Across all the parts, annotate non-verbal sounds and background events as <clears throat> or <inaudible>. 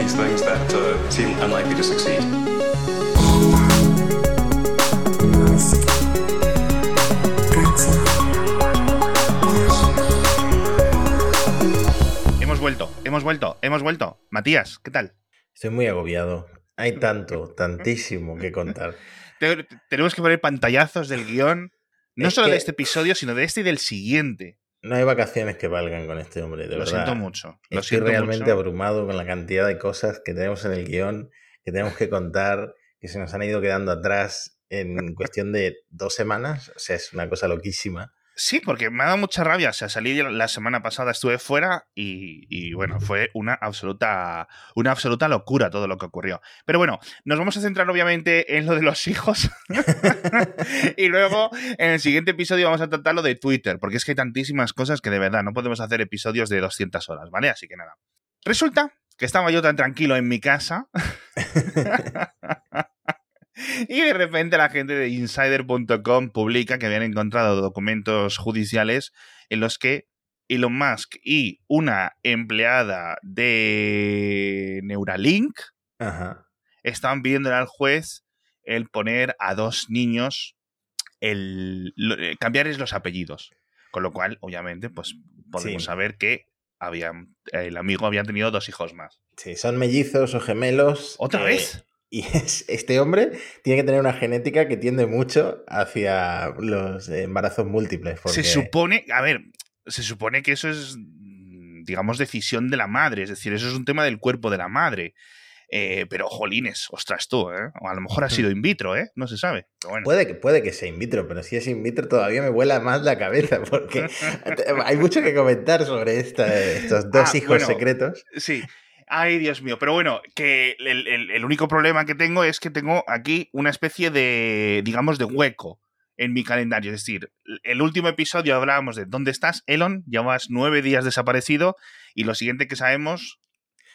these things that uh, seem unlikely to succeed. Hemos vuelto, hemos vuelto, hemos vuelto. Matías, ¿qué tal? Estoy muy agobiado. Hay tanto, tantísimo que contar. <laughs> Te- Tenemos que poner pantallazos del guion, no Es solo que- de este episodio, sino de este y del siguiente. No hay vacaciones que valgan con este hombre, de lo verdad. siento mucho. Lo Estoy siento realmente mucho. abrumado con la cantidad de cosas que tenemos en el guion, que tenemos que contar, que se nos han ido quedando atrás en cuestión de dos semanas. O sea, es una cosa loquísima. Sí, porque me ha dado mucha rabia. O sea, salí la semana pasada, estuve fuera y, y, bueno, fue una absoluta, una absoluta locura todo lo que ocurrió. Pero bueno, nos vamos a centrar obviamente en lo de los hijos. <laughs> y luego en el siguiente episodio vamos a tratar lo de Twitter, porque es que hay tantísimas cosas que de verdad no podemos hacer episodios de 200 horas, ¿vale? Así que nada. Resulta que estaba yo tan tranquilo en mi casa. <laughs> <laughs> Y de repente la gente de insider.com publica que habían encontrado documentos judiciales en los que Elon Musk y una empleada de Neuralink Ajá. estaban pidiéndole al juez el poner a dos niños, el, lo- eh, cambiarles los apellidos. Con lo cual, obviamente, pues podemos Sí. saber que habían, el amigo había tenido dos hijos más. Sí, son mellizos o gemelos. ¿Otra eh, vez? <laughs> Y es- este hombre tiene que tener una genética que tiende mucho hacia los embarazos múltiples. Porque... Se supone, a ver, se supone que eso es, digamos, decisión de la madre, es decir, eso es un tema del cuerpo de la madre. Eh, pero, jolines, ostras tú, ¿eh? O a lo mejor ha sido in vitro, ¿eh? No se sabe. Bueno. Puede que, puede que sea in vitro, pero si es in vitro todavía me vuela más la cabeza <laughs> porque <laughs> hay mucho que comentar sobre esta- estos dos Ah, hijos bueno. secretos. Sí. Ay, Dios mío. Pero bueno, que el, el- el único problema que tengo es que tengo aquí una especie de, digamos, de hueco en mi calendario. Es decir, el último episodio hablábamos de ¿dónde estás, Elon? Llevas nueve días desaparecido y lo siguiente que sabemos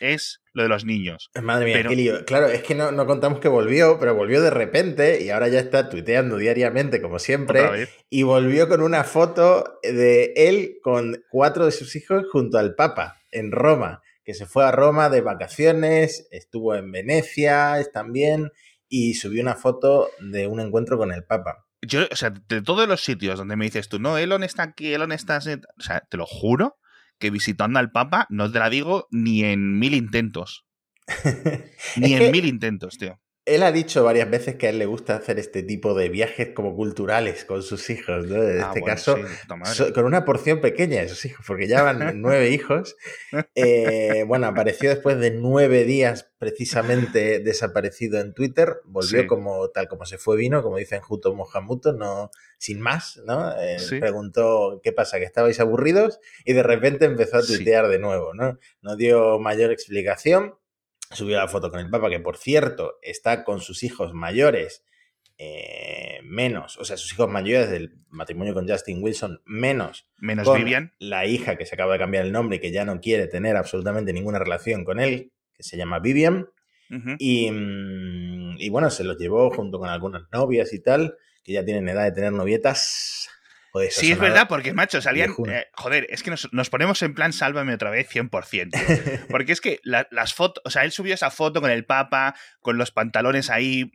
es lo de los niños. Madre mía, Pero- qué lío. Claro, es que no, no contamos que volvió, pero volvió de repente y ahora ya está tuiteando diariamente, como siempre. Y volvió con una foto de él con cuatro de sus hijos junto al Papa en Roma, que se fue a Roma de vacaciones, estuvo en Venecia también y subió una foto de un encuentro con el Papa. Yo, o sea, de todos los sitios donde me dices tú, no, Elon está aquí, Elon está... así", O sea, te lo juro que visitando al Papa no te la digo ni en mil intentos. <laughs> Ni en que- mil intentos, tío. Él ha dicho varias veces que a él le gusta hacer este tipo de viajes como culturales con sus hijos, ¿no? En Ah, este bueno, caso, sí, so- con una porción pequeña de sus hijos, porque ya van <laughs> nueve hijos. Eh, bueno, apareció después de nueve días precisamente desaparecido en Twitter, volvió Sí. como tal como se fue vino, como dicen Juto Mohamuto, no sin más, ¿no? Eh, Sí. Preguntó qué pasa, que estabais aburridos y de repente empezó a tuitear de nuevo, ¿no? No dio mayor explicación, subió la foto con el Papa, que por cierto está con sus hijos mayores eh, menos, o sea, sus hijos mayores del matrimonio con Justin Wilson menos Menos con Vivian. la hija que se acaba de cambiar el nombre y que ya no quiere tener absolutamente ninguna relación con él, que se llama Vivian. Y, mm, y bueno, se los llevó junto con algunas novias y tal, que ya tienen edad de tener novietas. Joder, Sí, es verdad, porque, macho, salían. eh, joder, es que nos, nos ponemos en plan sálvame otra vez 100%. tío. <laughs> Porque es que la- las fotos. O sea, él subió esa foto con el Papa, con los pantalones ahí.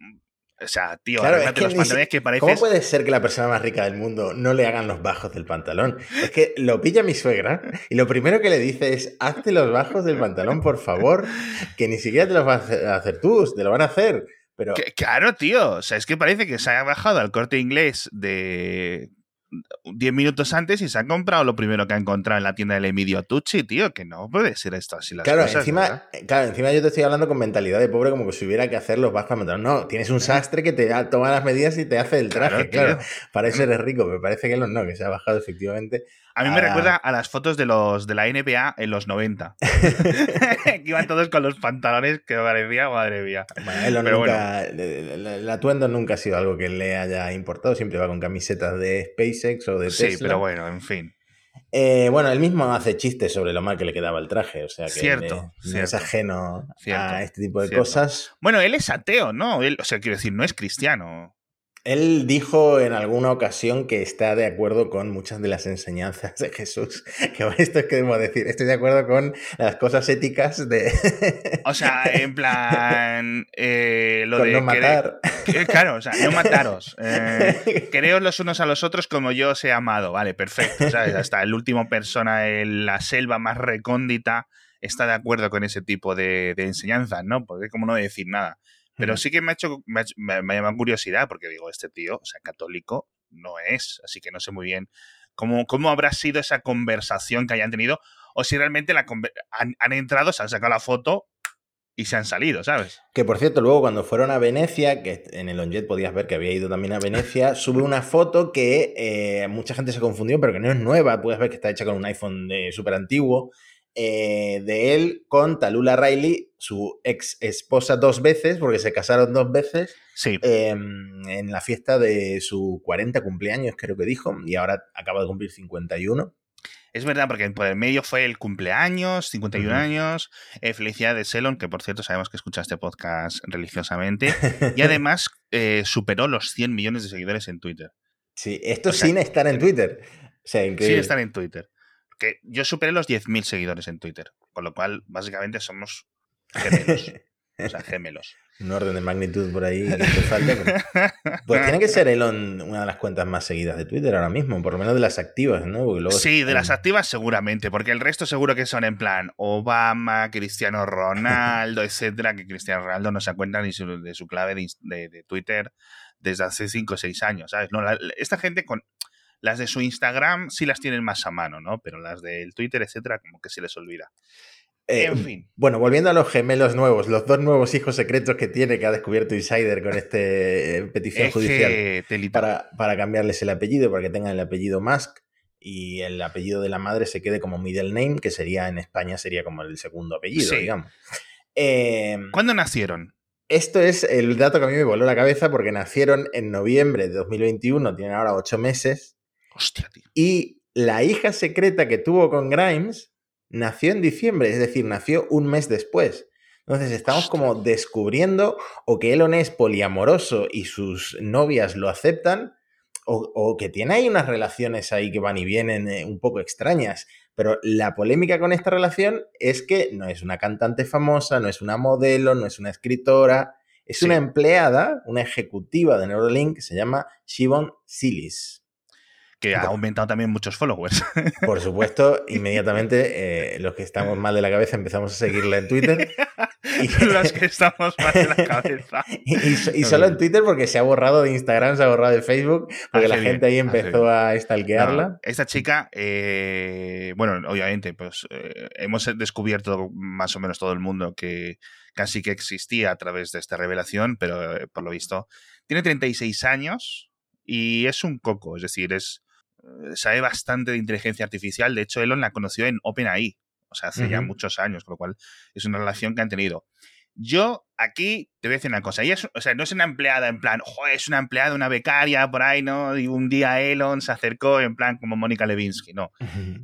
O sea, tío, Claro, es arréglate que los pantalones si- que pareces. ¿Cómo puede ser que la persona más rica del mundo no le hagan los bajos del pantalón? Es que lo pilla mi suegra y lo primero que le dice es, hazte los bajos del pantalón, por favor, que ni siquiera te los vas a hacer- a hacer tú, te lo van a hacer. Pero Que- claro, tío. O sea, es que parece que se ha bajado al corte inglés de 10 minutos antes y se ha comprado lo primero que ha encontrado en la tienda del Emilio Tucci, tío. Que no puede ser esto así las claro, cosas. ¿verdad? encima, claro, encima yo te estoy hablando con mentalidad de pobre como que si hubiera que hacer los pantalón. No, tienes un sastre que te toma las medidas y te hace el traje, Claro, claro. Para eso eres rico, me parece que no, que se ha bajado efectivamente. A mí me Ah. recuerda a las fotos de los de la NBA en los 90. <laughs> <laughs> que iban todos con los pantalones que parecía, madre mía. Bueno, Pero nunca, el- el el atuendo nunca ha sido algo que le haya importado, siempre va con camisetas de SpaceX o de Tesla. Sí, pero bueno, en fin. Eh, bueno, él mismo hace chistes sobre lo mal que le quedaba el traje, o sea que Cierto, no es ajeno Cierto, a este tipo de cierto. cosas. Bueno, él es ateo, ¿no? Él, o sea, quiero decir, no es cristiano. Él dijo en alguna ocasión que está de acuerdo con muchas de las enseñanzas de Jesús. <laughs> Que esto es que debo decir, estoy de acuerdo con las cosas éticas de... <laughs> O sea, en plan, eh, lo con de... no matar. querer- que- claro, o sea, no mataros. <laughs> Eh, quereos los unos a los otros como yo os he amado. Vale, perfecto. ¿sabes? Hasta el último persona en la selva más recóndita está de acuerdo con ese tipo de, de enseñanzas, ¿no? Porque como no decir nada. Pero sí que me ha hecho, me ha, me- ha llamado curiosidad, porque digo, este tío, o sea, católico no es, así que no sé muy bien cómo, cómo habrá sido esa conversación que hayan tenido, o si realmente la han, han entrado, se han sacado la foto y se han salido, ¿sabes? Que por cierto, luego cuando fueron a Venecia, que en el OnJet podías ver que había ido también a Venecia, sube una foto que eh, mucha gente se confundió, pero que no es nueva, puedes ver que está hecha con un iPhone de súper antiguo, eh, de él con Talula Riley, su ex esposa dos veces, porque se casaron dos veces, Sí, eh, en la fiesta de su 40 cumpleaños, creo que dijo, y ahora acaba de cumplir 51. es verdad, porque por el medio fue el cumpleaños, 51 Ujú. años, eh, felicidad de Selon, que por cierto sabemos que escucha este podcast religiosamente, <laughs> y además eh, superó los 100 millones de seguidores en Twitter. Sí, esto O sea, sin estar en Twitter. O sea, Sin estar en Twitter. Que yo superé los 10.000 seguidores en Twitter, con lo cual básicamente somos gemelos. o sea, gemelos. <laughs> Un orden de magnitud por ahí que te <laughs> falta. pero- Pues tiene que ser Elon una de las cuentas más seguidas de Twitter ahora mismo, por lo menos de las activas, ¿no? Luego Sí, de las activas seguramente, porque el resto seguro que son en plan Obama, Cristiano Ronaldo, <laughs> etcétera, que Cristiano Ronaldo no se acuerda ni su- de su clave de, ins- de- de Twitter desde hace 5 o 6 años, ¿sabes? No, la- esta gente con las de su Instagram sí las tienen más a mano, ¿no? Pero las del Twitter, etcétera, como que se les olvida. Eh, en fin. Bueno, volviendo a los gemelos nuevos, los dos nuevos hijos secretos que tiene, que ha descubierto Insider con esta petición Es judicial para, para cambiarles el apellido, para que tengan el apellido Musk y el apellido de la madre se quede como middle name, que sería en España sería como el segundo apellido, Sí. digamos. Eh, ¿Cuándo nacieron? Esto es el dato que a mí me voló la cabeza porque nacieron en noviembre de 2021, tienen ahora ocho meses, Hostia, tío. y la hija secreta que tuvo con Grimes nació en diciembre, es decir, nació un mes después. Entonces estamos Hostia. como descubriendo o que Elon es poliamoroso y sus novias lo aceptan, o, o que tiene ahí unas relaciones ahí que van y vienen eh, un poco extrañas. Pero la polémica con esta relación es que no es una cantante famosa, no es una modelo, no es una escritora, es Sí. una empleada, una ejecutiva de Neuralink que se llama Shivon Silis. Que ha aumentado también muchos followers. <laughs> Por supuesto, inmediatamente eh, los que estamos mal de la cabeza empezamos a seguirla en Twitter. Y, <laughs> Los que estamos mal de la cabeza. <laughs> y- y so- y solo en Twitter porque se ha borrado de Instagram, se ha borrado de Facebook, porque Hace la bien, gente ahí hace empezó a stalkearla. No, esta chica, eh, bueno, obviamente, pues eh, hemos descubierto más o menos todo el mundo que casi que existía a través de esta revelación, pero eh, por lo visto tiene 36 años y es un coco, es decir, es sabe bastante de inteligencia artificial. De hecho, Elon la conoció en OpenAI, o sea, hace ya muchos años, con lo cual es una relación que han tenido. Yo aquí te voy a decir una cosa. Ella es, o sea, no es una empleada en plan, "Joder, es una empleada, una becaria por ahí, ¿no? Y un día Elon se acercó en plan como Mónica Levinsky, no.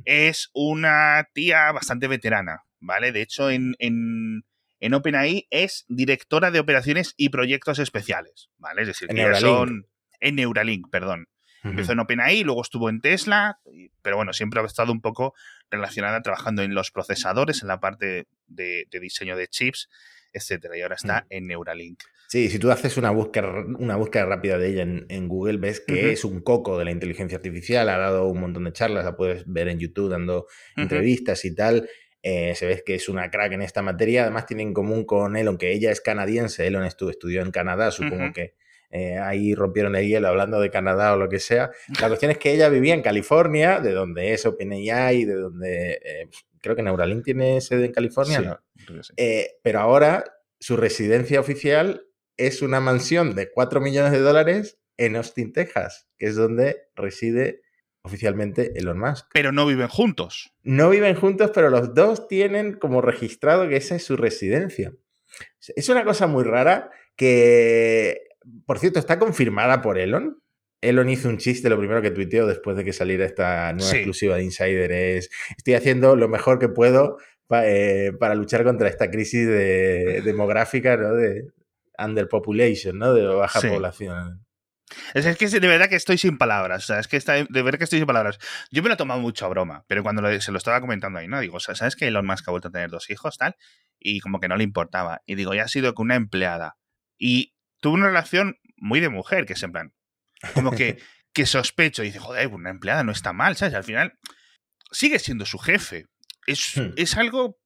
Es una tía bastante veterana, ¿vale? De hecho, en, en, en OpenAI es directora de operaciones y proyectos especiales, ¿vale? Es decir, En que Neuralink. son. En Neuralink, perdón. Empezó en OpenAI, luego estuvo en Tesla, pero bueno, siempre ha estado un poco relacionada trabajando en los procesadores, en la parte de, de diseño de chips, etcétera. Y ahora está en Neuralink. Sí, si tú haces una búsqueda, una búsqueda rápida de ella en, en Google, ves que es un coco de la inteligencia artificial, ha dado un montón de charlas, la puedes ver en YouTube dando entrevistas y tal. Eh, se ve que es una crack en esta materia. Además, tiene en común con Elon que ella es canadiense. Elon estu- estudió en Canadá, supongo que eh, ahí rompieron el hielo hablando de Canadá o lo que sea. La cuestión es que ella vivía en California, de donde es OpenAI, de donde eh, creo que Neuralink tiene sede en California. Sí, ¿no? creo que sí. Eh, pero ahora su residencia oficial es una mansión de 4 millones de dólares en Austin, Texas, que es donde reside oficialmente Elon Musk. Pero no viven juntos. No viven juntos, pero los dos tienen como registrado que esa es su residencia. Es una cosa muy rara que, por cierto, está confirmada por Elon. Elon hizo un chiste, lo primero que tuiteó después de que saliera esta nueva Sí. exclusiva de Insider es, estoy haciendo lo mejor que puedo pa- eh, para luchar contra esta crisis de- demográfica, ¿no? De underpopulation, ¿no? De baja Sí. población. Es, que de verdad que estoy sin palabras. O sea, es que está, de verdad que estoy sin palabras. Yo me lo he tomado mucho a broma, pero cuando se lo estaba comentando ahí, ¿no? Digo, ¿sabes que Elon Musk ha vuelto a tener dos hijos, tal? Y como que no le importaba. Y digo, ya ha sido con una empleada. Y tuvo una relación muy de mujer, que es en plan, como que, <laughs> que sospecho. Y dice, joder, una empleada no está mal, ¿sabes? Al final sigue siendo su jefe. Es, hmm. es algo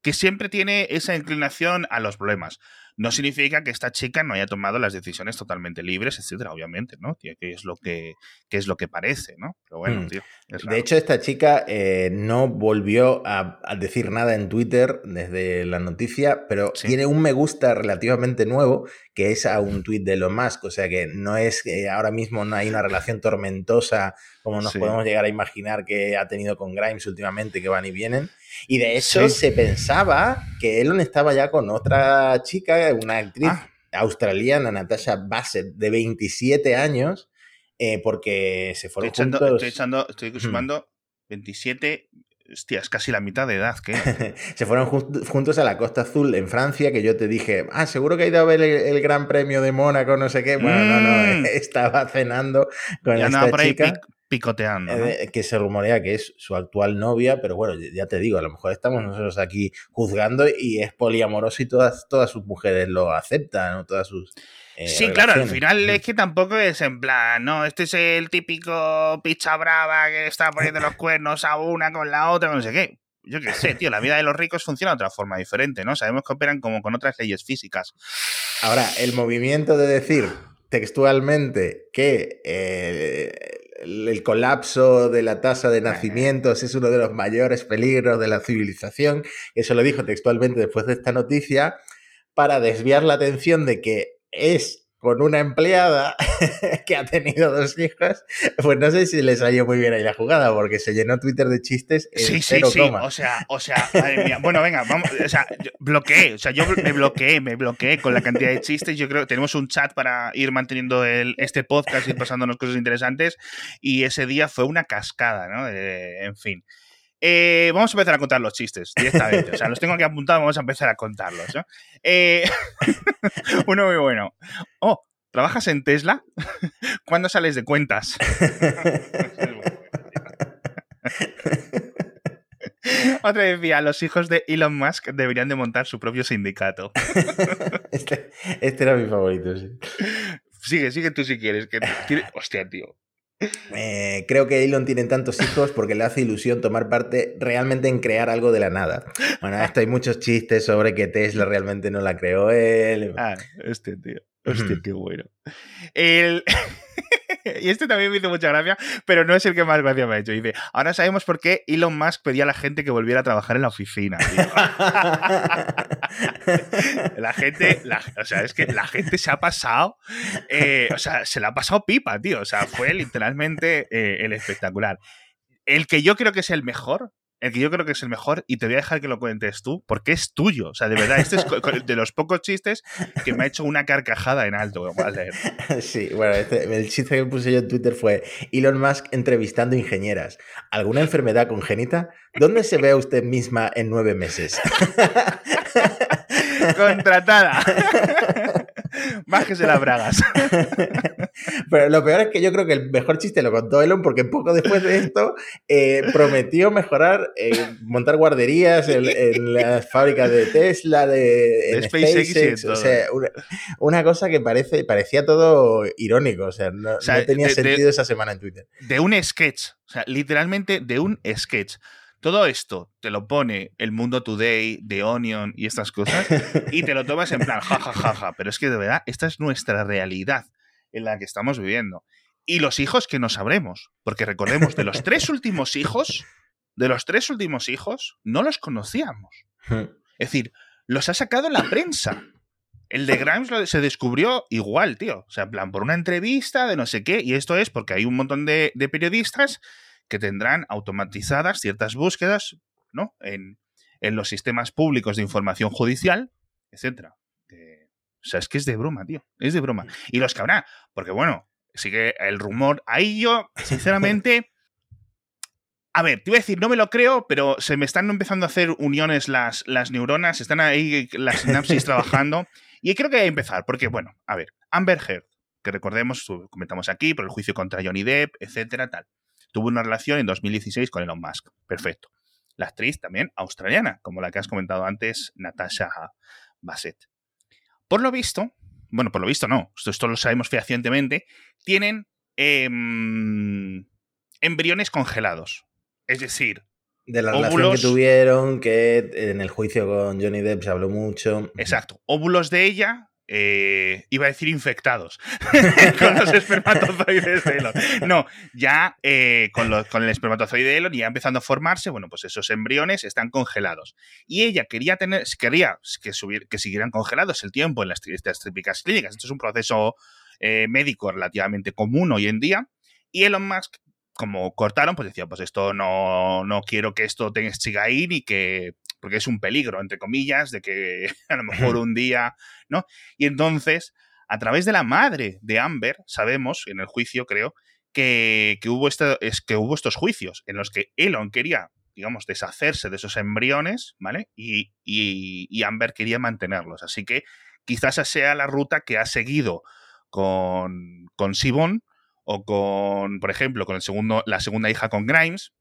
que siempre tiene esa inclinación a los problemas no significa que esta chica no haya tomado las decisiones totalmente libres, etcétera, obviamente, ¿no? Que es lo que, es lo que parece, ¿no? Pero bueno, mm. tío. de hecho, esta chica eh, no volvió a, decir nada en Twitter desde la noticia, pero tiene un me gusta relativamente nuevo que es a un tuit de Elon Musk. O sea que no es que ahora mismo no hay una relación tormentosa como nos podemos llegar a imaginar que ha tenido con Grimes últimamente, que van y vienen. Y de hecho se pensaba que Elon estaba ya con otra chica, una actriz ah. australiana, Natasha Bassett, de 27 años, eh, porque se fueron estoy juntos. estoy, echando, estoy sumando 27 Hostia, es casi la mitad de edad, ¿qué? <laughs> se fueron juntos a la Costa Azul en Francia, que yo te dije, ah, seguro que ha ido a ver el, Gran Premio de Mónaco, no sé qué. Bueno, no, no, mm. <laughs> estaba cenando con esta chica picoteando. Eh, que se rumorea que es su actual novia, pero bueno, ya te digo, a lo mejor estamos nosotros aquí juzgando y es poliamoroso y todas, todas sus mujeres lo aceptan, ¿no? Todas sus. Eh, sí, claro, al final es que tampoco es en plan, no, este es el típico picha brava que está poniendo los cuernos a una con la otra, no sé qué. Yo qué sé, tío, la vida de los ricos funciona de otra forma diferente, ¿no? Sabemos que operan como con otras leyes físicas. Ahora, el movimiento de decir textualmente que eh, el colapso de la tasa de nacimientos es uno de los mayores peligros de la civilización. Eso lo dijo textualmente después de esta noticia para desviar la atención de que es con una empleada <laughs> que ha tenido dos hijos, pues no sé si le salió muy bien ahí la jugada, porque se llenó Twitter de chistes en sí, sí, sí. O sea, o sea, madre mía. Bueno, venga, vamos, o sea, bloqueé, o sea, yo me bloqueé, me bloqueé con la cantidad de chistes. Yo creo que tenemos un chat para ir manteniendo el, este podcast y pasándonos cosas interesantes. Y ese día fue una cascada, ¿no? en fin. Eh, vamos a empezar a contar los chistes directamente. O sea, los tengo aquí apuntados, vamos a empezar a contarlos. Eh, <laughs> uno muy bueno. Oh, ¿trabajas en Tesla? <laughs> ¿Cuándo sales de cuentas? <laughs> Otra decía, los hijos de Elon Musk deberían de montar su propio sindicato. Este, este, era mi favorito, sí. Sigue, sigue tú si quieres. Que, hostia, tío. Eh, creo que Elon tiene tantos hijos porque le hace ilusión tomar parte realmente en crear algo de la nada. Bueno, esto hay muchos chistes sobre que Tesla realmente no la creó él. Ah, este tío. Hostia, qué bueno. El... <laughs> y este también me hizo mucha gracia, pero no es el que más gracia me ha hecho. Dice, ahora sabemos por qué Elon Musk pedía a la gente que volviera a trabajar en la oficina. <laughs> la gente, o sea, es que la gente se ha pasado, eh, o sea, se la ha pasado pipa, tío. O sea, fue literalmente eh, el espectacular. El que yo creo que es el mejor el que yo creo que es el mejor, y te voy a dejar que lo cuentes tú, porque es tuyo. O sea, de verdad, este es de los pocos chistes que me ha hecho una carcajada en alto. <laughs> Sí, bueno, este, el chiste que puse yo en Twitter fue Elon Musk entrevistando ingenieras. ¿Alguna enfermedad congénita? ¿Dónde se ve a usted misma en nueve meses? <laughs> Contratada. <laughs> Bájese las bragas. <laughs> Pero lo peor es que yo creo que el mejor chiste lo contó Elon porque poco después de esto eh, prometió mejorar, eh, montar guarderías en, las fábricas de Tesla, de, SpaceX. o sea, una, cosa que parece, parecía todo irónico. O sea, no, tenía sentido esa semana en Twitter. De un sketch. O sea, literalmente de un sketch. Todo esto te lo pone el Mundo Today, The Onion y estas cosas, y te lo tomas en plan, jajajaja. Pero es que de verdad, esta es nuestra realidad en la que estamos viviendo. Y los hijos que no sabremos. Porque recordemos, de los tres últimos hijos, de los tres últimos hijos, no los conocíamos. Es decir, los ha sacado la prensa. El de Grimes se descubrió igual, tío. O sea, en plan, por una entrevista de no sé qué. Y esto es porque hay un montón de, de periodistas que tendrán automatizadas ciertas búsquedas ¿no? en, los sistemas públicos de información judicial, etc. o sea, es que es de broma, tío. Es de broma. Y los que habrá, porque bueno, sigue el rumor. Ahí yo, sinceramente. A ver, te iba a decir, no me lo creo, pero se me están empezando a hacer uniones las, las neuronas, están ahí las sinapsis <laughs> trabajando. Y creo que hay que empezar, porque, bueno, a ver, Amber Heard, que recordemos, comentamos aquí, por el juicio contra Johnny Depp, etcétera, tal. Tuvo una relación en 2016 con Elon Musk. Perfecto. La actriz también australiana, como la que has comentado antes, Natasha Bassett. Por lo visto, bueno, por lo visto no, esto, lo sabemos fehacientemente, tienen em, embriones congelados. Es decir, de la relación que tuvieron, que en el juicio con Johnny Depp se habló mucho. Exacto. Óvulos de ella eh, iba a decir infectados <laughs> con los espermatozoides de Elon. No, ya eh, con, el espermatozoide de Elon ya empezando a formarse, bueno, pues esos embriones están congelados. Y ella quería tener, quería que, subir, que siguieran congelados el tiempo en las, estas típicas clínicas. Esto es un proceso eh, médico relativamente común hoy en día. Y Elon Musk como cortaron, pues decía, pues esto no, no quiero que esto tenga, siga ahí ni que porque es un peligro, entre comillas, de que <laughs> a lo mejor un día, ¿no? Y entonces, a través de la madre de Amber, sabemos, en el juicio creo, que, hubo, este, es, que hubo estos juicios en los que Elon quería, digamos, deshacerse de esos embriones, ¿vale? Y, y, Amber quería mantenerlos. Así que quizás esa sea la ruta que ha seguido con, con Sibon o con, por ejemplo, con el segundo, la segunda hija con Grimes,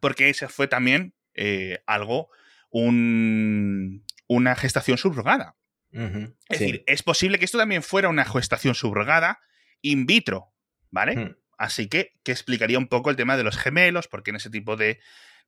porque ese fue también eh, algo, un, una gestación subrogada. Es decir, es posible que esto también fuera una gestación subrogada in vitro, ¿vale? Hmm. Así que, que explicaría un poco el tema de los gemelos, porque en ese tipo de,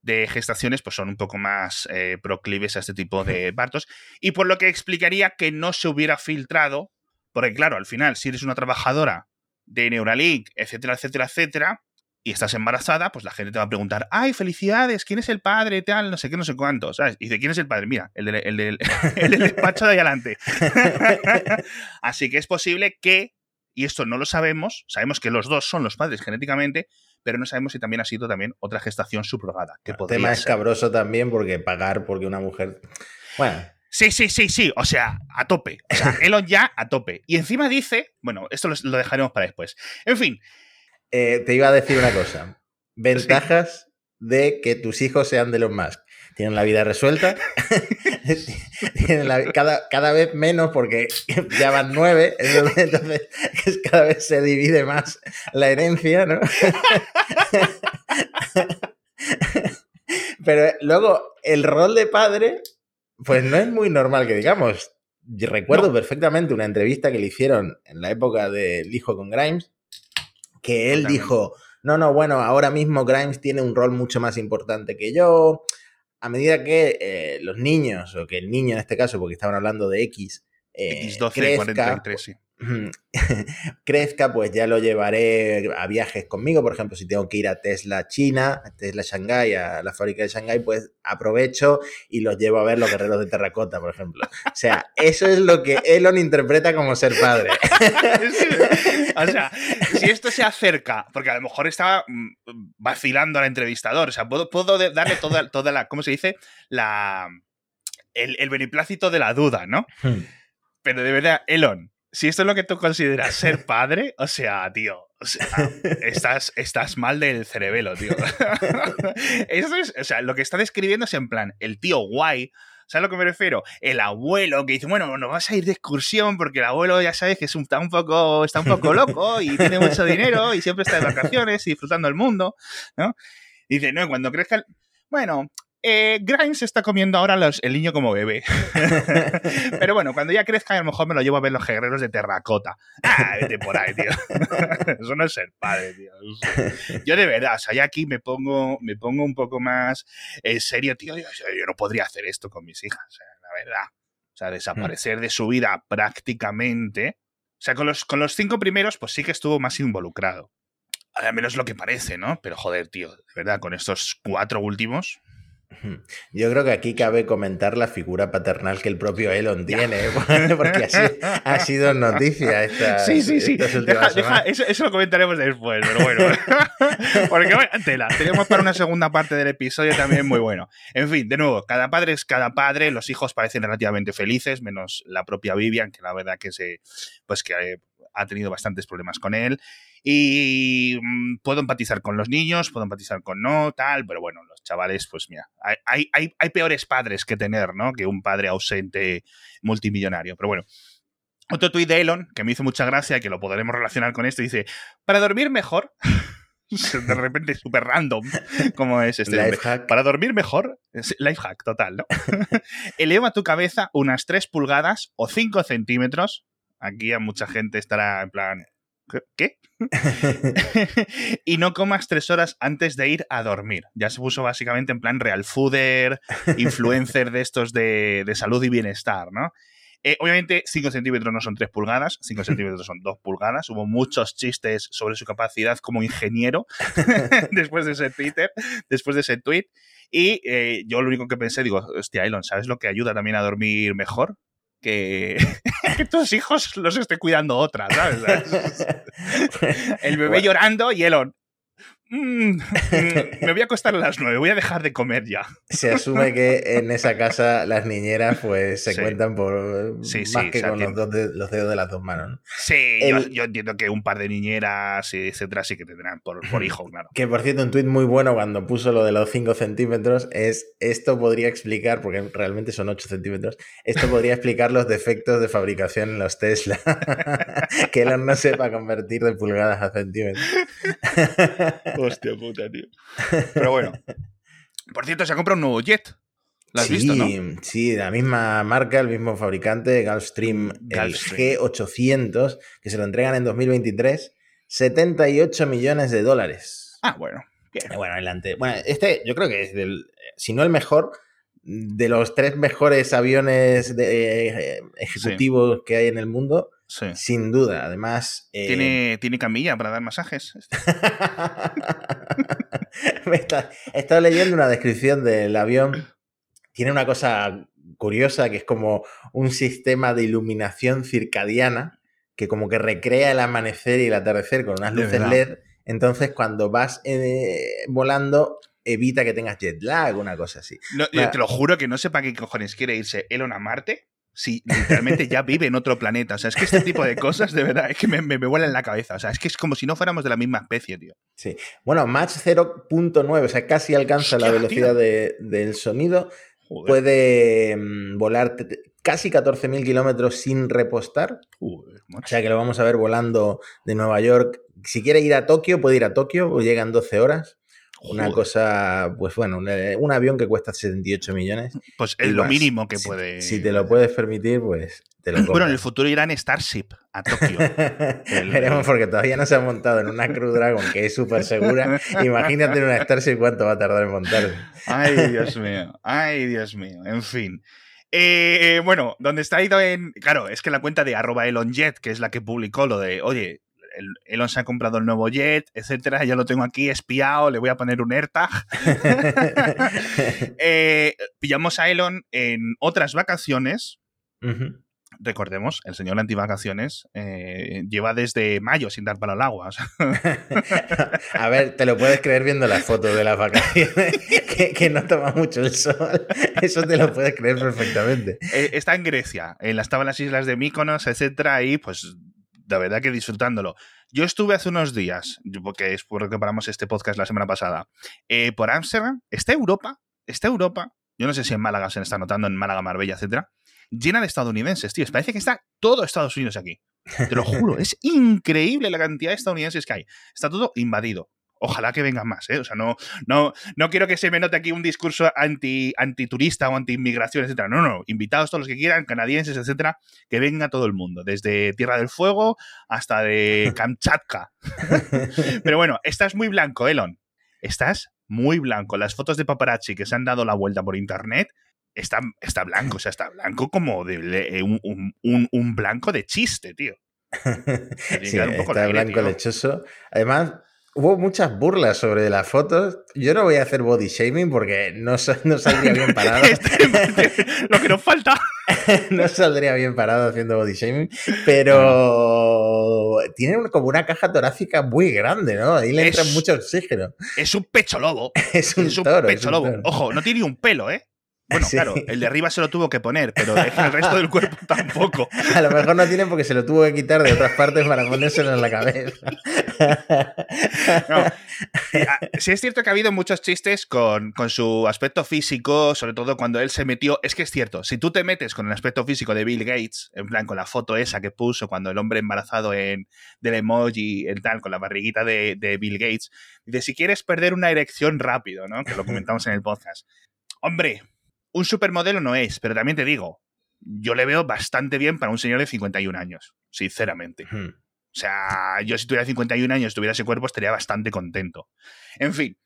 de gestaciones pues son un poco más eh, proclives a este tipo de partos, y por lo que explicaría que no se hubiera filtrado, porque claro, al final, si eres una trabajadora de Neuralink, etcétera, etcétera, etcétera, y estás embarazada, pues la gente te va a preguntar, ay, felicidades, ¿quién es el padre? Tal, no sé qué, no sé cuánto, ¿sabes? Y dice, ¿quién es el padre? Mira, el del, <laughs> despacho de ahí adelante. <laughs> Así que es posible que, y esto no lo sabemos, sabemos que los dos son los padres genéticamente, pero no sabemos si también ha sido también otra gestación subrogada. Que el tema es cabroso también porque pagar porque una mujer... Bueno, Sí, sí, sí, sí. O sea, a tope. O sea, <laughs> Elon ya a tope. Y encima dice, bueno, esto lo, dejaremos para después. En fin, eh, te iba a decir una cosa. <laughs> Ventajas de que tus hijos sean de los más. Tienen la vida resuelta. <laughs> <laughs> Tienen cada, cada vez menos porque ya van nueve. Entonces, cada vez se divide más la herencia, ¿no? Pero luego, el rol de padre, pues no es muy normal que digamos. recuerdo perfectamente una entrevista que le hicieron en la época del hijo con Grimes, que él dijo, no, no, bueno, ahora mismo Grimes tiene un rol mucho más importante que yo. A medida que eh, los niños, o que el niño en este caso, porque estaban hablando de X, eh, X12, 43, sí. <laughs> crezca, pues ya lo llevaré a viajes conmigo. Por ejemplo, si tengo que ir a Tesla China, a Tesla Shanghai, a la fábrica de Shanghai, pues aprovecho y los llevo a ver los guerreros de terracota, por ejemplo. O sea, eso es lo que Elon interpreta como ser padre. <laughs> o sea, si esto se acerca, porque a lo mejor estaba mm, vacilando al entrevistador, o sea, puedo, puedo darle toda, toda la, ¿cómo se dice? La, el, el beneplácito de la duda, ¿no? Hmm. Pero de verdad, Elon, si esto es lo que tú consideras ser padre, o sea, tío, <laughs> estás, estás mal del cerebelo, tío. <laughs> Eso es, o sea, lo que está describiendo es en plan, el tío guay, ¿sabes a lo que me refiero? El abuelo que dice, bueno, nos vas a ir de excursión porque el abuelo ya sabes que es un, está, un poco, está un poco loco y tiene mucho dinero y siempre está de vacaciones y disfrutando el mundo, ¿no? Y dice, no, cuando crezca... Bueno, eh, Grimes está comiendo ahora el niño como bebé. <laughs> Pero bueno, cuando ya crezca, a lo mejor me lo llevo a ver los guerreros de terracota. Ah, vete por ahí, tío. <laughs> Eso no es ser padre, tío. Yo de verdad, o sea, ya aquí me pongo, me pongo un poco más en serio, tío. Yo, no podría hacer esto con mis hijas, o sea, la verdad. O sea, desaparecer de su vida prácticamente. O sea, con los, con los cinco primeros, pues sí que estuvo más involucrado. Al menos lo que parece, ¿no? Pero joder, tío, de verdad, con estos cuatro últimos, yo creo que aquí cabe comentar la figura paternal que el propio Elon tiene, <laughs> porque así ha sido noticia esta. Sí, sí, sí. eso, lo comentaremos después, pero bueno. <laughs> porque bueno, tela. Tenemos para una segunda parte del episodio también muy bueno. En fin, de nuevo, cada padre es cada padre. Los hijos parecen relativamente felices, menos la propia Vivian, que la verdad que se. Pues que eh, ha tenido bastantes problemas con él. Y mm, puedo empatizar con los niños, puedo empatizar con no, tal, pero bueno, los chavales, pues mira, hay, hay, hay peores padres que tener, ¿no? Que un padre ausente multimillonario. Pero bueno, Otro tuit de Elon, que me hizo mucha gracia, que lo podremos relacionar con esto, dice, para dormir mejor, <laughs> de repente súper random, como es este. Para dormir mejor, life hack total, ¿no? <laughs> Eleva tu cabeza unas 3 pulgadas o 5 centímetros. Aquí a mucha gente estará en plan, ¿qué? <laughs> Y no comas 3 horas antes de ir a dormir. Ya se puso básicamente en plan real fooder, influencer de estos de, de salud y bienestar, ¿no? Eh, obviamente 5 centímetros no son 3 pulgadas, 5 centímetros son 2 pulgadas. Hubo muchos chistes sobre su capacidad como ingeniero <laughs> después de ese Twitter, después de ese tweet. Y eh, yo lo único que pensé, digo, hostia, Elon, ¿sabes lo que ayuda también a dormir mejor? Que, <laughs> que tus hijos los esté cuidando otra, ¿sabes? <laughs> El bebé llorando y Elon. "Mm, me voy a acostar a las 9, voy a dejar de comer ya. Se asume que en esa casa las niñeras pues se Sí. cuentan por Sí, más sí, que con los, dos de- los dedos de las dos manos. ¿no? Sí, yo, El- yo entiendo que un par de niñeras, etcétera, sí que tendrán por, por hijo, <laughs> claro. Que por cierto, un tuit muy bueno cuando puso lo de los 5 centímetros es esto podría explicar, porque realmente son 8 centímetros, esto podría explicar los defectos de fabricación en los Tesla. <laughs> que Elon no sepa convertir de pulgadas a centímetros. <laughs> Hostia puta, tío. Pero bueno. Por cierto, se ha comprado un nuevo jet. ¿Lo has sí, visto, no? Sí, la misma marca, el mismo fabricante, Gulfstream, Gulfstream. el G800, que se lo entregan en 2023, 78 millones de dólares. Ah, bueno. bien. Bueno, adelante. Bueno, este yo creo que es del, si no el mejor, de los tres mejores aviones de, eh, ejecutivos que hay en el mundo, Sí. sin duda. Además, eh, ¿Tiene, ¿Tiene camilla para dar masajes? <laughs> Me está- he estado leyendo una descripción del avión. Tiene una cosa curiosa que es como un sistema de iluminación circadiana que como que recrea el amanecer y el atardecer con unas luces. LED. Entonces cuando vas eh, volando evita que tengas jet lag, una cosa así. No, yo te lo juro que no sé para qué cojones quiere irse Elon a Marte si literalmente ya vive en otro planeta. O sea, es que este tipo de cosas, de verdad, es que me, me, me vuelan la cabeza. O sea, es que es como si no fuéramos de la misma especie, tío. Sí. Bueno, Mach 0.9, o sea, casi alcanza la velocidad de- del sonido. Joder. Puede mm, volar casi 14.000 kilómetros sin repostar. Joder. O sea que lo vamos a ver volando de Nueva York. Si quiere ir a Tokio, puede ir a Tokio, pues llega en 12 horas. Una Joder. cosa, pues bueno, un, eh, un avión que cuesta 78 millones. Pues es lo más. mínimo que Si- puede. Si te lo puedes permitir, pues te lo Bueno, en el compras. futuro irán Starship a Tokio. <laughs> El- Veremos porque todavía no se ha montado en una Crew Dragon que es súper segura. <laughs> Imagínate en una Starship cuánto va a tardar en montarse. Ay, Dios mío. Ay, Dios mío. En fin. Eh, eh, bueno, donde está ido en. Claro, es que la cuenta de arroba ElonJet, que es la que publicó lo de, oye, el- Elon se ha comprado el nuevo jet, etcétera, ya lo tengo aquí espiado, le voy a poner un AirTag. <laughs> Eh, pillamos a Elon en otras vacaciones. Recordemos, el señor antivacaciones eh, lleva desde mayo sin dar para el agua. <laughs> A ver, te lo puedes creer viendo las fotos de las vacaciones, <laughs> que, que no toma mucho el sol. Eso te lo puedes creer perfectamente. Eh, está en Grecia, en las, estaba en las islas de Míkonos, etcétera, y pues la verdad que disfrutándolo. Yo estuve hace unos días, porque es por lo que paramos este podcast la semana pasada, eh, por Ámsterdam, está Europa, está Europa, yo no sé si en Málaga se está notando, en Málaga, Marbella, etcétera, llena de estadounidenses, tío. Parece que está todo Estados Unidos aquí. Te lo juro, <laughs> es increíble la cantidad de estadounidenses que hay. Está todo invadido. Ojalá que vengan más, ¿eh? O sea, no, no, no quiero que se me note aquí un discurso anti, antiturista o anti-inmigración, etcétera. No, no, invitados todos los que quieran, canadienses, etcétera, que venga todo el mundo, desde Tierra del Fuego hasta de <laughs> Kamchatka. Pero bueno, estás muy blanco, Elon. Estás muy blanco. Las fotos de paparazzi que se han dado la vuelta por internet está, está blanco, o sea, está blanco como de, de- un, un- un- blanco de chiste, tío. <laughs> Sí, está aire, blanco tío. lechoso. Además, hubo muchas burlas sobre las fotos. Yo no voy a hacer body shaming porque no, sa- no saldría bien parado. <laughs> Este- lo que nos falta. <laughs> no saldría bien parado haciendo body shaming, pero tiene como una caja torácica muy grande, ¿no? Ahí le entra Es- mucho oxígeno. Es un pecho lobo. <laughs> Es un es un toro. es pecho un lobo. toro. Ojo, no tiene ni un pelo, ¿eh? Bueno, Sí. claro, el de arriba se lo tuvo que poner, pero el resto del cuerpo <laughs> tampoco. A lo mejor no tiene porque se lo tuvo que quitar de otras partes para ponérselo en la cabeza. <laughs> No. Y, ah, Sí es cierto que ha habido muchos chistes con, con su aspecto físico, sobre todo cuando él se metió. Es que es cierto, si tú te metes con el aspecto físico de Bill Gates, en plan con la foto esa que puso cuando el hombre embarazado en, del emoji, el tal, con la barriguita de, de Bill Gates, dice, si quieres perder una erección rápido, ¿no? Que lo comentamos en el podcast. Hombre, un supermodelo no es, pero también te digo, yo le veo bastante bien para un señor de 51 años, sinceramente. Hmm. O sea, yo si tuviera 51 años, tuviera ese cuerpo, estaría bastante contento. En fin,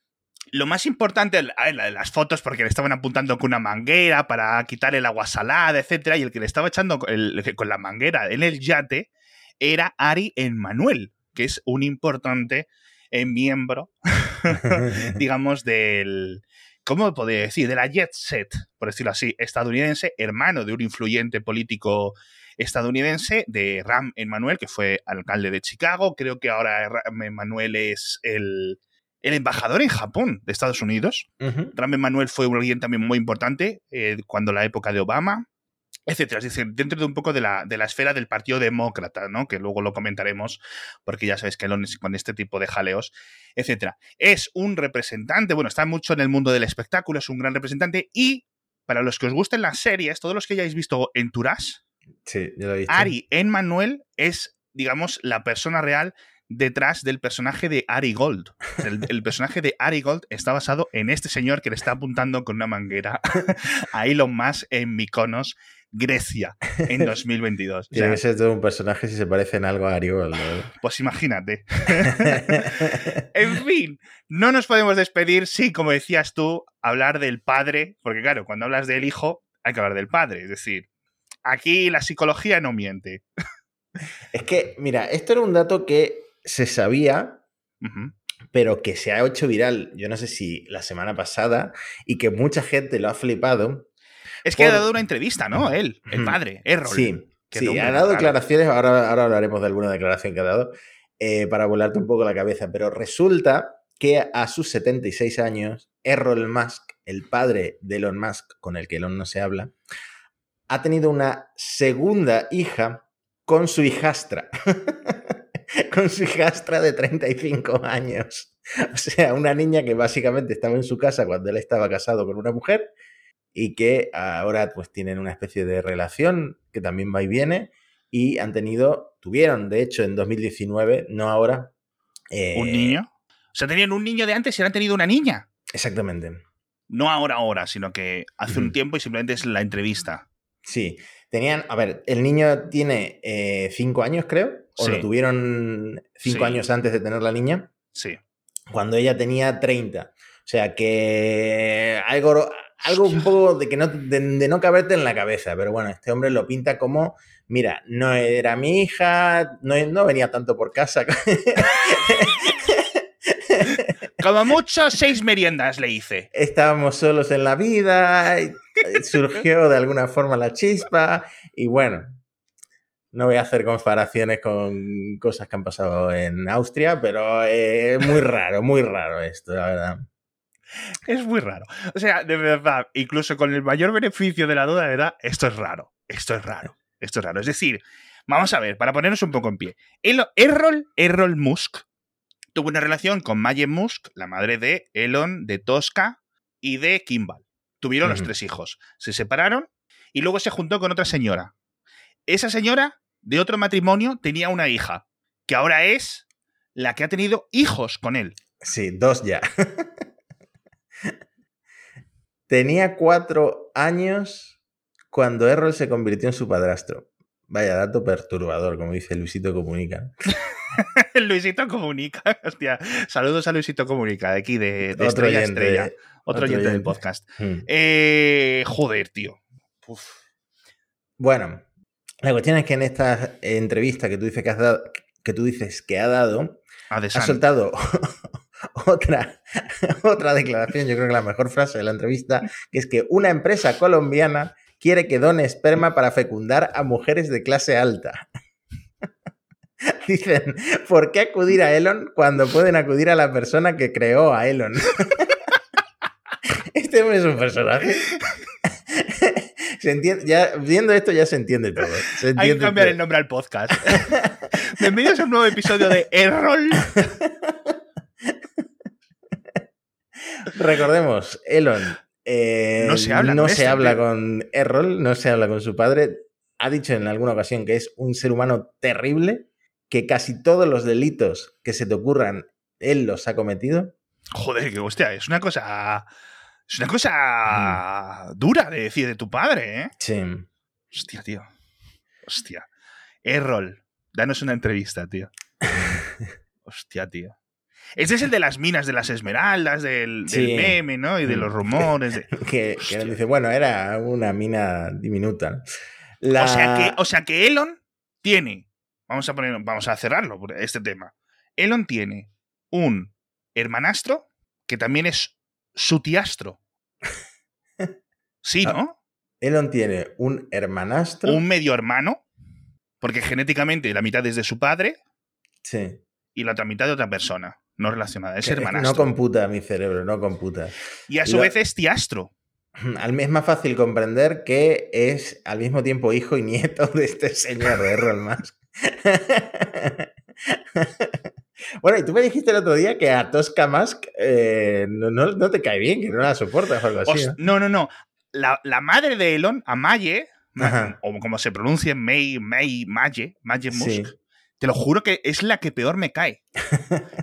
lo más importante, a ver, la de las fotos, porque le estaban apuntando con una manguera para quitar el agua salada, etcétera, y el que le estaba echando el- con la manguera en el yate era Ari Emmanuel, que es un importante eh, miembro, <laughs> digamos, del. ¿Cómo podría decir? De la jet set, por decirlo así, estadounidense, hermano de un influyente político estadounidense, de Ram Emanuel, que fue alcalde de Chicago. Creo que ahora Ram Emanuel es el, el embajador en Japón de Estados Unidos. Ujú. Ram Emanuel fue alguien también muy importante eh, cuando la época de Obama, etcétera. Es decir, dentro de un poco de la, de la esfera del Partido Demócrata, ¿no? Que luego lo comentaremos, porque ya sabéis que con este tipo de jaleos, etcétera. Es un representante, bueno, está mucho en el mundo del espectáculo, es un gran representante y para los que os gusten las series, todos los que hayáis visto en Turás, Sí, yo lo he visto. Ari Emmanuel es, digamos, la persona real detrás del personaje de Ari Gold. El, el personaje de Ari Gold está basado en este señor que le está apuntando con una manguera <laughs> a Elon Musk en Mykonos, Grecia, en 2022. <laughs> O Tiene sea, que ser todo un personaje si se parece en algo a Ariol. pues imagínate. <laughs> en fin, no nos podemos despedir sin, como decías tú, hablar del padre, porque claro, cuando hablas del hijo, hay que hablar del padre. Es decir, aquí la psicología no miente. Es que, mira, esto era un dato que se sabía, pero que se ha hecho viral, yo no sé si la semana pasada, y que mucha gente lo ha flipado. Es que Por- ha dado una entrevista, ¿no? Él, el padre, Errol. Sí, sí, nombre ha dado declaraciones, ahora, ahora hablaremos de alguna declaración que ha dado, eh, para volarte un poco la cabeza, pero resulta que a sus 76 años, Errol Musk, el padre de Elon Musk, con el que Elon no se habla, ha tenido una segunda hija con su hijastra. <laughs> <laughs> con su hijastra de 35 años. O sea, una niña que básicamente estaba en su casa cuando él estaba casado con una mujer y que ahora pues tienen una especie de relación que también va y viene y han tenido, tuvieron de hecho en 2019, no ahora. eh, ¿Un niño? O sea, tenían un niño de antes y ahora han tenido una niña. Exactamente. No ahora, ahora, sino que hace un tiempo y simplemente es la entrevista. Sí, tenían, a ver, el niño tiene eh, cinco años creo, o Sí. lo tuvieron cinco Sí. años antes de tener la niña, Sí. cuando ella tenía 30. O sea que algo, algo un poco de que no, de, de no caberte en la cabeza, pero bueno, este hombre lo pinta como, mira, no era mi hija, no, no venía tanto por casa. <laughs> Como mucho, seis meriendas le hice. Estábamos solos en la vida, surgió de alguna forma la chispa y bueno, no voy a hacer comparaciones con cosas que han pasado en Austria, pero es muy raro, muy raro esto, la verdad. Es muy raro. O sea, de verdad, incluso con el mayor beneficio de la duda, de verdad, esto es raro. Esto es raro. Esto es raro. Es decir, vamos a ver, para ponernos un poco en pie. El- Errol, Errol Musk tuvo una relación con Maye Musk, la madre de Elon, de Tosca y de Kimball. Tuvieron los tres hijos. Se separaron y luego se juntó con otra señora. Esa señora, de otro matrimonio, tenía una hija, que ahora es la que ha tenido hijos con él. Sí, dos ya. Tenía cuatro años cuando Errol se convirtió en su padrastro. Vaya dato perturbador, como dice Luisito Comunica. <laughs> Luisito Comunica. Hostia, saludos a Luisito Comunica, de aquí, de, de Otro estrella oyente, estrella. Otro, oyente del podcast. Hmm. Eh, joder, tío. Uf. Bueno, la cuestión es que en esta entrevista que tú dices que, has dado, que, tú dices que ha dado, ha soltado <laughs> otra, otra declaración, yo creo que la mejor frase de la entrevista, que es que una empresa colombiana quiere que done esperma para fecundar a mujeres de clase alta. <laughs> Dicen, ¿por qué acudir a Elon cuando pueden acudir a la persona que creó a Elon? <laughs> Este hombre es un personaje. Se entiende, ya, viendo esto ya se entiende todo. Se Hay que cambiar todo. el nombre al podcast. <laughs> Bienvenidos a un nuevo episodio de Errol. Recordemos, Elon eh, No se habla no con se este, habla con Errol, no se habla con su padre. Ha dicho en alguna ocasión que es un ser humano terrible, que casi todos los delitos que se te ocurran, él los ha cometido. Joder, que hostia, es una cosa. Es una cosa dura de decir de tu padre, ¿eh? Sí. Hostia, tío. Hostia. Errol, danos una entrevista, tío. <laughs> Hostia, tío. Este es el de las minas de las esmeraldas, del, meme, ¿no? Y de los rumores. de- <laughs> Que, él dice, bueno, era una mina diminuta. La- O, sea que, o sea que Elon tiene. Vamos a poner, vamos a cerrarlo, por este tema. Elon tiene un hermanastro que también es su tiastro. Sí, <laughs> ¿no? Elon tiene un hermanastro. Un medio hermano, porque genéticamente la mitad es de su padre Sí. y la otra mitad de otra persona, no relacionada. Es Que- hermanastro. No computa mi cerebro, no computa. y a su lo- vez es tiastro. <clears throat> Al es más fácil comprender que es al mismo tiempo hijo y nieto de este señor de Elon Musk. <laughs> bueno, y tú me dijiste el otro día que a Tosca Musk eh, no, no- no te cae bien, que no la soportas o algo así. ¿no? no, no, no. La, la madre de Elon, Amaye, Ajá. o como se pronuncia, May, May, Maye, Maye Musk, Sí. te lo juro que es la que peor me cae.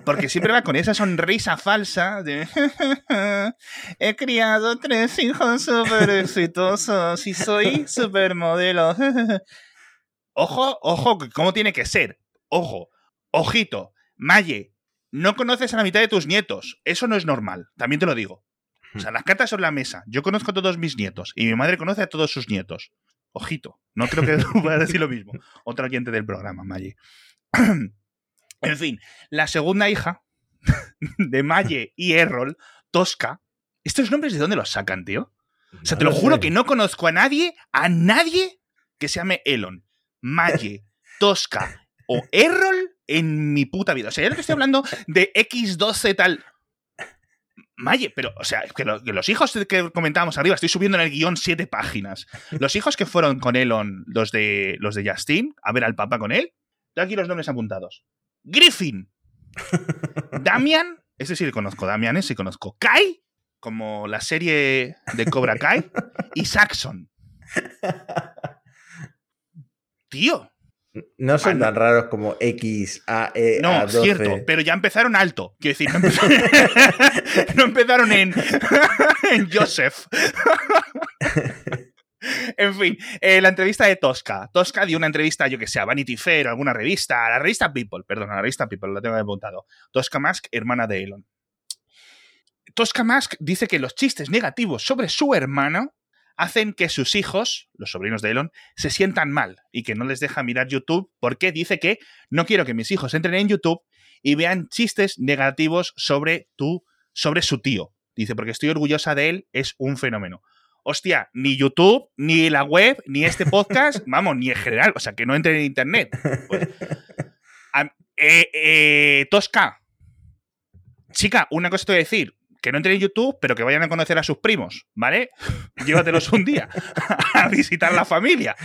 Porque siempre va con esa sonrisa falsa de <laughs> he criado tres hijos súper exitosos y soy supermodelo. <laughs> ojo, ojo, ¿cómo tiene que ser? Ojo, ojito, Maye, no conoces a la mitad de tus nietos. Eso no es normal, también te lo digo. O sea, las cartas sobre la mesa. Yo conozco a todos mis nietos y mi madre conoce a todos sus nietos. Ojito, no creo que <laughs> <laughs> pueda decir lo mismo. Otro oyente del programa, Maye. <clears throat> en fin, la segunda hija <laughs> de Maye y Errol, Tosca. ¿Estos nombres de dónde los sacan, tío? O sea, te lo juro que no conozco a nadie, a nadie que se llame Elon, Maye, Tosca o Errol en mi puta vida. O sea, ya no te estoy hablando de X12 tal. Maye, pero, o sea, que, lo- que los hijos que comentábamos arriba, estoy subiendo en el guion siete páginas. Los hijos que fueron con Elon, los de, los de Justin, a ver al papá con él, tengo aquí los nombres apuntados. Griffin, <laughs> Damian, ese sí le conozco, Damian ese sí conozco. Kai, como la serie de Cobra Kai, y Saxon. <laughs> Tío, No son tan raros como X, A, E, no, A12. cierto, pero ya empezaron alto. Quiero decir, no empezaron, <laughs> no empezaron en, <laughs> en Joseph. <laughs> En fin, eh, la entrevista de Tosca. Tosca dio una entrevista, yo que sé, a Vanity Fair, a alguna revista, a la revista People, perdón, a la revista People, lo tengo apuntado. Tosca Musk, hermana de Elon. Tosca Musk dice que los chistes negativos sobre su hermano hacen que sus hijos, los sobrinos de Elon, se sientan mal y que no les deja mirar YouTube porque dice que no quiero que mis hijos entren en YouTube y vean chistes negativos sobre tu, sobre su tío. Dice, porque estoy orgullosa de él, es un fenómeno. Hostia, ni YouTube, ni la web, ni este podcast, <laughs> vamos, ni en general, o sea, que no entren en internet. Pues, <laughs> a- eh, eh, Tosca, chica, una cosa te voy a decir, que no entren en YouTube, pero que vayan a conocer a sus primos, ¿vale? <laughs> Llévatelos un día a visitar la familia.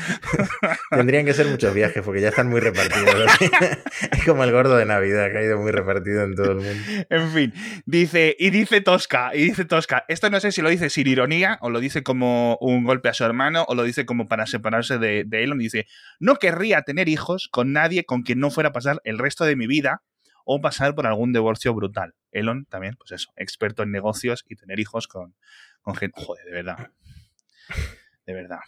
Tendrían que ser muchos viajes porque ya están muy repartidos. <laughs> es como el gordo de Navidad que ha ido muy repartido en todo el mundo. En fin, dice, y dice Tosca, y dice Tosca, esto no sé si lo dice sin ironía, o lo dice como un golpe a su hermano, o lo dice como para separarse de, de Elon. Dice, no querría tener hijos con nadie con quien no fuera a pasar el resto de mi vida o pasar por algún divorcio brutal. Elon también, pues eso, experto en negocios y tener hijos con, con gente. Joder, de verdad. De verdad.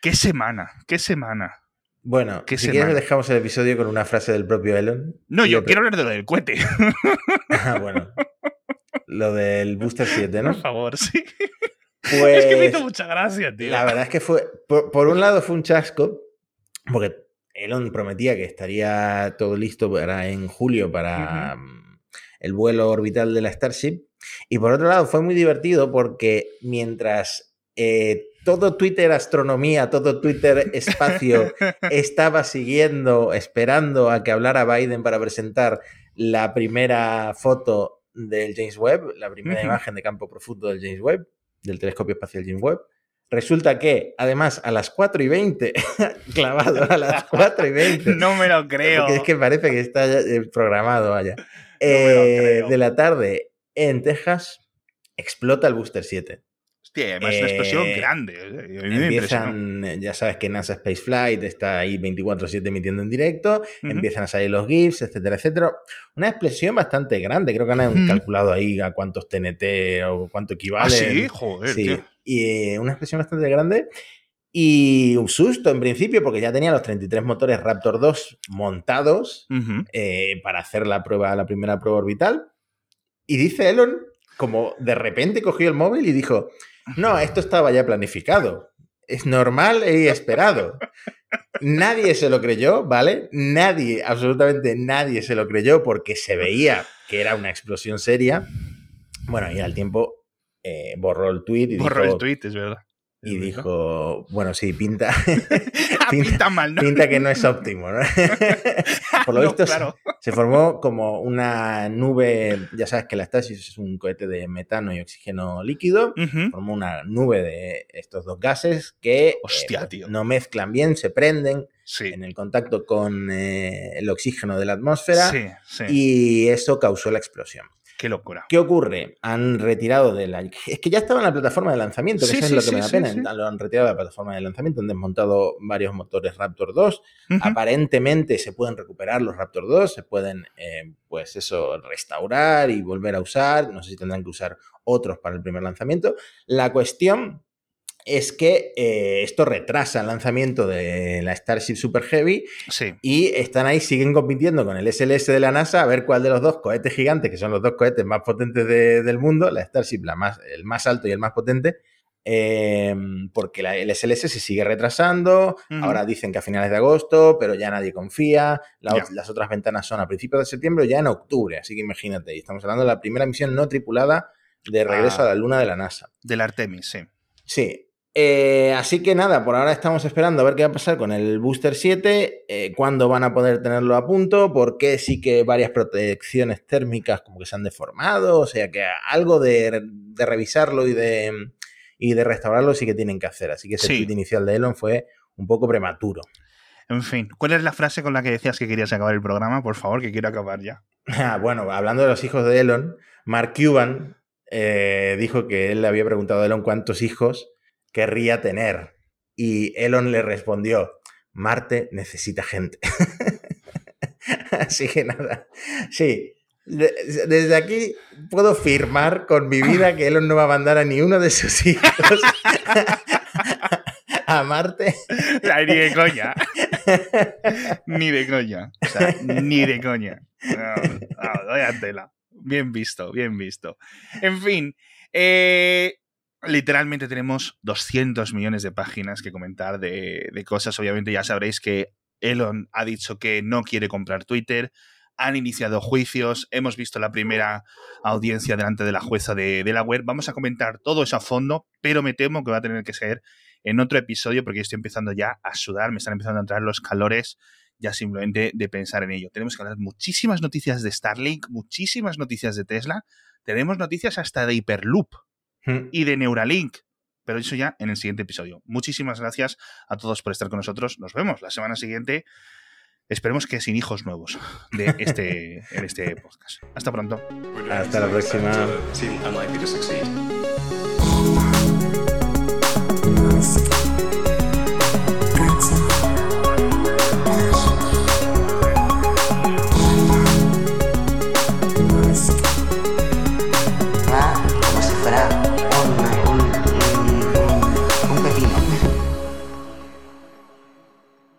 ¿Qué semana? ¿Qué semana? Bueno, ¿Qué si semana? quieres dejamos el episodio con una frase del propio Elon. No, yo quiero hablar de lo del cohete. <laughs> Ah, bueno. Lo del Booster 7, ¿no? Por favor, sí. Pues Es que me hizo mucha gracia, tío. la verdad es que fue, por, por un lado fue un chasco, porque Elon prometía que estaría todo listo para, en julio para el vuelo orbital de la Starship. Y por otro lado fue muy divertido porque mientras eh, todo Twitter astronomía, todo Twitter <laughs> espacio estaba siguiendo, esperando a que hablara Biden para presentar la primera foto del James Webb, la primera imagen de campo profundo del James Webb, del telescopio espacial James Webb. Resulta que, además, a las 4 y 20, <laughs> clavado a las 4 y 20. no me lo creo. Porque es que parece que está programado allá. Eh, de la tarde en Texas explota el Booster 7. Hostia, además es una explosión Eh, grande. Empiezan, eh, ya sabes que NASA Space Flight está ahí 24-7 emitiendo en directo, empiezan a salir los GIFs, etcétera, etcétera. Una explosión bastante grande, creo que han calculado ahí a cuántos TNT o cuánto equivale. Ah, sí, joder, Sí, tío. y eh, una explosión bastante grande. Y un susto en principio, porque ya tenía los 33 motores Raptor 2 montados eh, para hacer la prueba, la primera prueba orbital. Y dice Elon, como de repente cogió el móvil y dijo: No, esto estaba ya planificado. Es normal y esperado. Nadie se lo creyó, ¿vale? Nadie, absolutamente nadie se lo creyó porque se veía que era una explosión seria. Bueno, y al tiempo eh, borró el tweet y Borró dijo, el tweet, es verdad. Y dijo, bueno, sí, pinta, <laughs> <laughs> pinta- pinta mal, ¿no? pinta que no es óptimo, ¿no? <laughs> Por lo No, visto, se- claro. se formó como una nube, ya sabes que la Stasis es un cohete de metano y oxígeno líquido, formó una nube de estos dos gases que eh, tío. no mezclan bien, se prenden Sí. en el contacto con eh, el oxígeno de la atmósfera Sí, sí. y eso causó la explosión. Qué locura. ¿Qué ocurre? Han retirado de la... Es que ya estaba en la plataforma de lanzamiento, que Sí, eso sí, es lo que sí, me da pena. Lo han retirado de la plataforma de lanzamiento, han desmontado varios motores Raptor 2. Ujú. Aparentemente se pueden recuperar los Raptor 2, se pueden, eh, pues eso, restaurar y volver a usar. No sé si tendrán que usar otros para el primer lanzamiento. La cuestión es que eh, esto retrasa el lanzamiento de la Starship Super Heavy Sí. y están ahí, siguen compitiendo con el SLS de la NASA a ver cuál de los dos cohetes gigantes, que son los dos cohetes más potentes de- del mundo, la Starship, la más, el más alto y el más potente, eh, porque la- el SLS se sigue retrasando, ahora dicen que a finales de agosto, pero ya nadie confía, la las otras ventanas son a principios de septiembre o ya en octubre, así que imagínate, y estamos hablando de la primera misión no tripulada de regreso Ah. a la Luna de la NASA. Del Artemis, sí. Sí. Eh, así que nada, por ahora estamos esperando a ver qué va a pasar con el Booster 7, eh, cuándo van a poder tenerlo a punto, porque sí que varias protecciones térmicas como que se han deformado, o sea que algo de, de revisarlo y de, y de restaurarlo sí que tienen que hacer. Así que ese Sí. tweet inicial de Elon fue un poco prematuro. En fin, ¿cuál es la frase con la que decías que querías acabar el programa? Por favor, que quiero acabar ya. <laughs> Ah, bueno, hablando de los hijos de Elon, Mark Cuban eh, dijo que él le había preguntado a Elon cuántos hijos querría tener. Y Elon le respondió, Marte necesita gente. <laughs> Así que nada, sí. de- Desde aquí puedo firmar con mi vida que Elon no va a mandar a ni uno de sus <laughs> hijos a Marte. Ni de coña. ni de coña. O sea, ni de coña. No, no, tela. Bien visto, bien visto. En fin, eh, literalmente tenemos 200 millones de páginas que comentar de, cosas. Obviamente ya sabréis que Elon ha dicho que no quiere comprar Twitter. Han iniciado juicios. Hemos visto la primera audiencia delante de la jueza de Delaware. Vamos a comentar todo eso a fondo, pero me temo que va a tener que ser en otro episodio porque estoy empezando ya a sudar, me están empezando a entrar los calores ya simplemente de pensar en ello. Tenemos que hablar muchísimas noticias de Starlink, muchísimas noticias de Tesla, tenemos noticias hasta de Hyperloop y de Neuralink, pero eso ya en el siguiente episodio. Muchísimas gracias a todos por estar con nosotros. Nos vemos la semana siguiente. Esperemos que sin hijos nuevos de este, <laughs> en este podcast. Hasta pronto. Hasta la próxima.